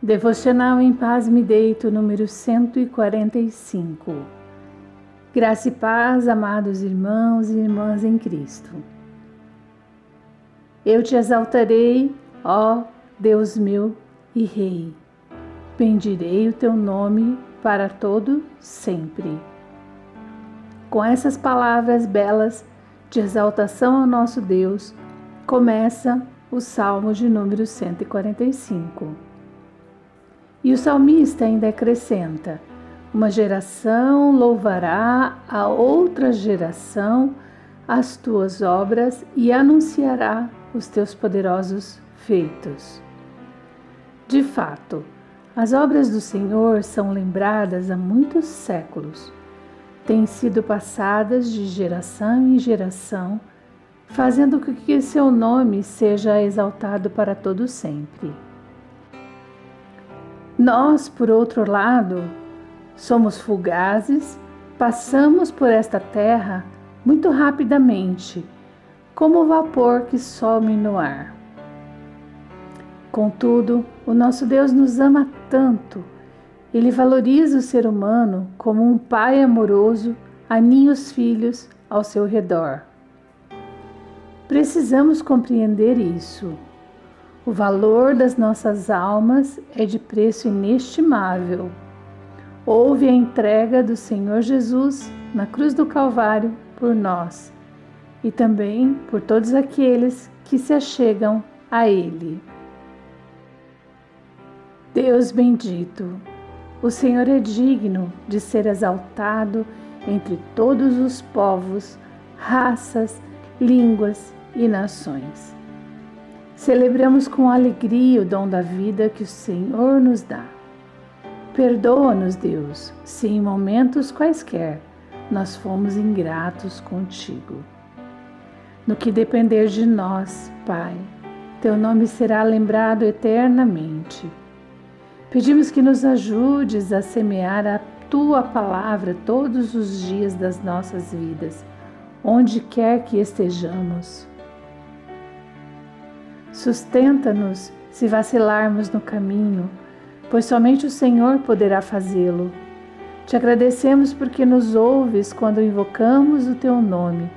Devocional em Paz Me Deito, número 145. Graça e paz, amados irmãos e irmãs em Cristo. Eu te exaltarei, ó Deus meu e Rei. Bendirei o teu nome para todo sempre. Com essas palavras belas de exaltação ao nosso Deus, começa o Salmo de número 145. E o salmista ainda acrescenta: Uma geração louvará a outra geração as tuas obras e anunciará os teus poderosos feitos. De fato, as obras do Senhor são lembradas há muitos séculos. Têm sido passadas de geração em geração, fazendo com que seu nome seja exaltado para todo sempre. Nós, por outro lado, somos fugazes, passamos por esta terra muito rapidamente, como o vapor que some no ar. Contudo, o nosso Deus nos ama tanto, ele valoriza o ser humano como um pai amoroso aninha os filhos ao seu redor. Precisamos compreender isso o valor das nossas almas é de preço inestimável. Houve a entrega do Senhor Jesus na cruz do Calvário por nós e também por todos aqueles que se achegam a Ele. Deus bendito, o Senhor é digno de ser exaltado entre todos os povos, raças, línguas e nações. Celebramos com alegria o dom da vida que o Senhor nos dá. Perdoa-nos, Deus, se em momentos quaisquer nós fomos ingratos contigo. No que depender de nós, Pai, teu nome será lembrado eternamente. Pedimos que nos ajudes a semear a tua palavra todos os dias das nossas vidas, onde quer que estejamos. Sustenta-nos se vacilarmos no caminho, pois somente o Senhor poderá fazê-lo. Te agradecemos porque nos ouves quando invocamos o teu nome,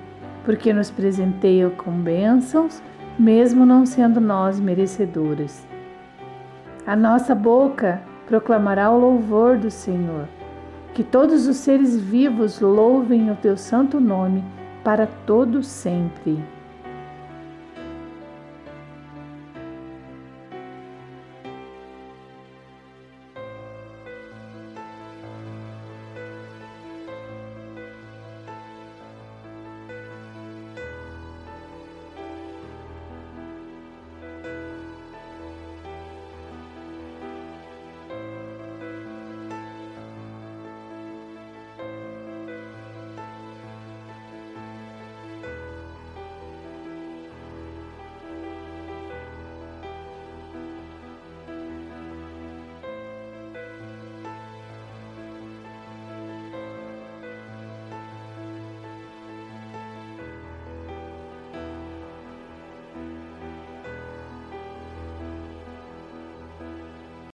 porque nos presenteia com bênçãos, mesmo não sendo nós merecedores. A nossa boca proclamará o louvor do Senhor. Que todos os seres vivos louvem o teu santo nome para todo sempre.